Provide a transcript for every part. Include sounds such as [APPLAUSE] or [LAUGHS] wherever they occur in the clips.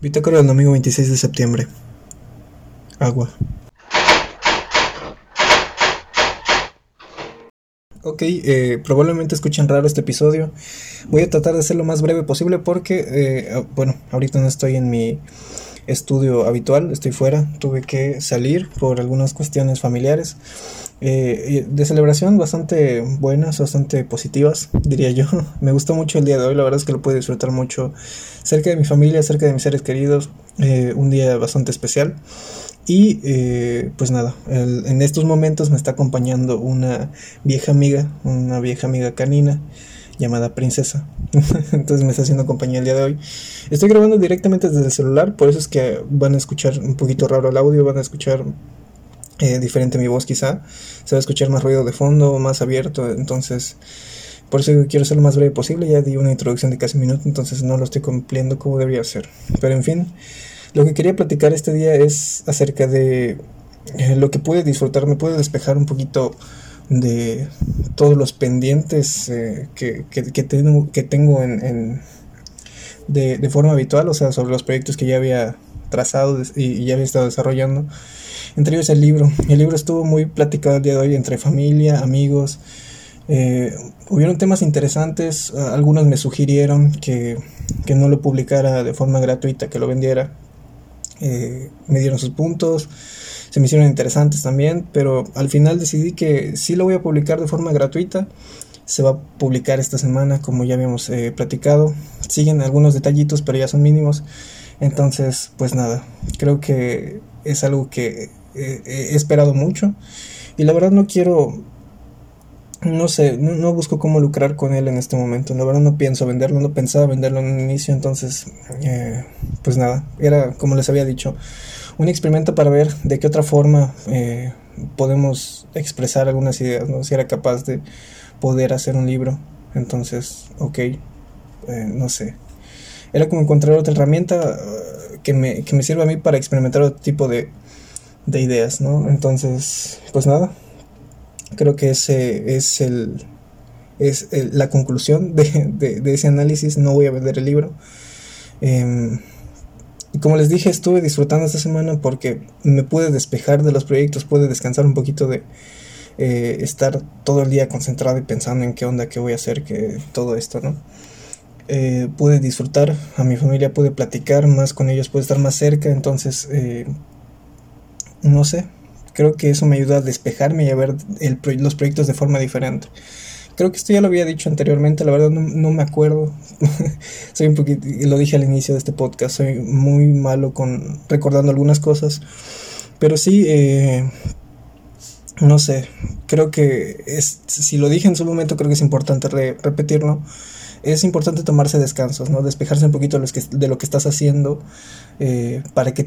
Bitácora del domingo 26 de septiembre. Agua. Ok, eh, probablemente escuchen raro este episodio. Voy a tratar de ser lo más breve posible porque, eh, bueno, ahorita no estoy en mi estudio habitual, estoy fuera, tuve que salir por algunas cuestiones familiares. Eh, de celebración bastante buenas, bastante positivas, diría yo. [LAUGHS] Me gustó mucho el día de hoy, la verdad es que lo pude disfrutar mucho cerca de mi familia, cerca de mis seres queridos, eh, un día bastante especial. Y eh, pues nada, en estos momentos me está acompañando una vieja amiga, una vieja amiga canina llamada Princesa. [LAUGHS] Entonces me está haciendo compañía el día de hoy. Estoy grabando directamente desde el celular, por eso es que van a escuchar un poquito raro el audio, van a escuchar eh, diferente mi voz quizá, se va a escuchar más ruido de fondo, más abierto, entonces por eso quiero ser lo más breve posible, ya di una introducción de casi un minuto, entonces no lo estoy cumpliendo como debería ser. Pero en fin, lo que quería platicar este día es acerca de eh, lo que pude disfrutar, me pude despejar un poquito de todos los pendientes eh, que, que, tengo, que tengo en, de, de, forma habitual, o sea, sobre los proyectos que ya había trazado y, ya había estado desarrollando. Entre ellos el libro. El libro estuvo muy platicado el día de hoy entre familia, amigos. Eh, hubieron temas interesantes, algunos me sugirieron que, que, no lo publicara de forma gratuita, que lo vendiera. Eh, me dieron sus puntos se me hicieron interesantes también, pero al final decidí que sí lo voy a publicar de forma gratuita. Se va a publicar esta semana, como ya habíamos eh, platicado. Siguen algunos detallitos, pero ya son mínimos. Entonces, pues nada, creo que es algo que eh, he esperado mucho. Y la verdad no quiero, no sé, no, busco cómo lucrar con él en este momento. La verdad no pienso venderlo, no pensaba venderlo en un inicio. Entonces, eh, pues nada, era como les había dicho un experimento para ver de qué otra forma eh, podemos expresar algunas ideas, ¿no? Si era capaz de poder hacer un libro. Entonces, ok, eh, no sé. Era como encontrar otra herramienta uh, que, me, que me sirva a mí para experimentar otro tipo de, de ideas, ¿no? Entonces, pues nada. Creo que ese es el es la conclusión de, de, ese análisis. No voy a vender el libro. Y como les dije, estuve disfrutando esta semana porque me pude despejar de los proyectos, pude descansar un poquito de eh, estar todo el día concentrado y pensando en qué onda, qué voy a hacer, que todo esto, ¿no? Eh, pude disfrutar a mi familia, pude platicar más con ellos, pude estar más cerca, entonces, eh, no sé, creo que eso me ayuda a despejarme y a ver los proyectos de forma diferente. Creo que esto ya lo había dicho anteriormente, la verdad no, me acuerdo. [LAUGHS] soy un poquito, lo dije al inicio de este podcast, soy muy malo con recordando algunas cosas. Pero sí, eh, no sé, creo que es, si lo dije en su momento, creo que es importante repetirlo es importante tomarse descansos, ¿no? Despejarse un poquito de lo que estás haciendo eh, para que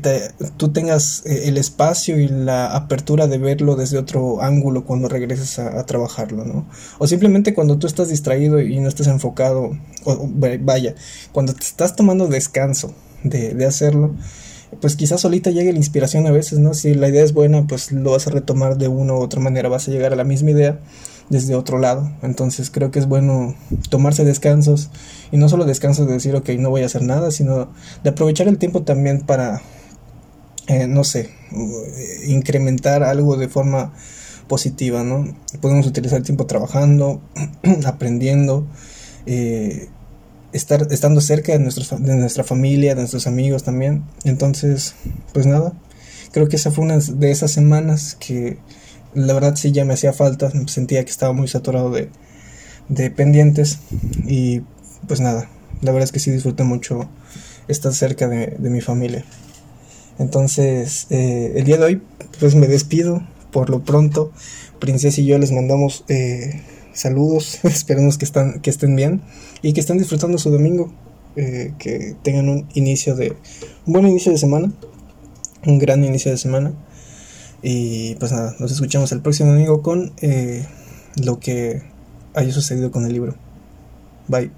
tú tengas eh, el espacio y la apertura de verlo desde otro ángulo cuando regreses a, trabajarlo, ¿no? O simplemente cuando tú estás distraído y no estás enfocado, o, vaya, cuando te estás tomando descanso de, de hacerlo, pues quizás solita llegue la inspiración a veces, ¿no? Si la idea es buena, pues lo vas a retomar de una u otra manera, vas a llegar a la misma idea desde otro lado. Entonces creo que es bueno tomarse descansos y no solo descansos de decir, ok, no voy a hacer nada, sino de aprovechar el tiempo también para, eh, no sé, eh, incrementar algo de forma positiva, ¿no? Podemos utilizar el tiempo trabajando, [CLEARS THROAT] aprendiendo, eh, estar, estando cerca de, nuestros, de nuestra familia, de nuestros amigos también. Entonces, pues nada, creo que esa fue una de esas semanas que la verdad sí ya me hacía falta, sentía que estaba muy saturado de, de pendientes y pues nada, la verdad es que sí disfruté mucho estar cerca de, mi familia. Entonces, eh, el día de hoy pues me despido por lo pronto. Princesa y yo les mandamos eh, saludos, [LAUGHS] esperemos que, están, que estén bien y que estén disfrutando su domingo, eh, que tengan un inicio de, un buen inicio de semana, un gran inicio de semana. Y pues nada, nos escuchamos el próximo domingo con eh, lo que haya sucedido con el libro. Bye.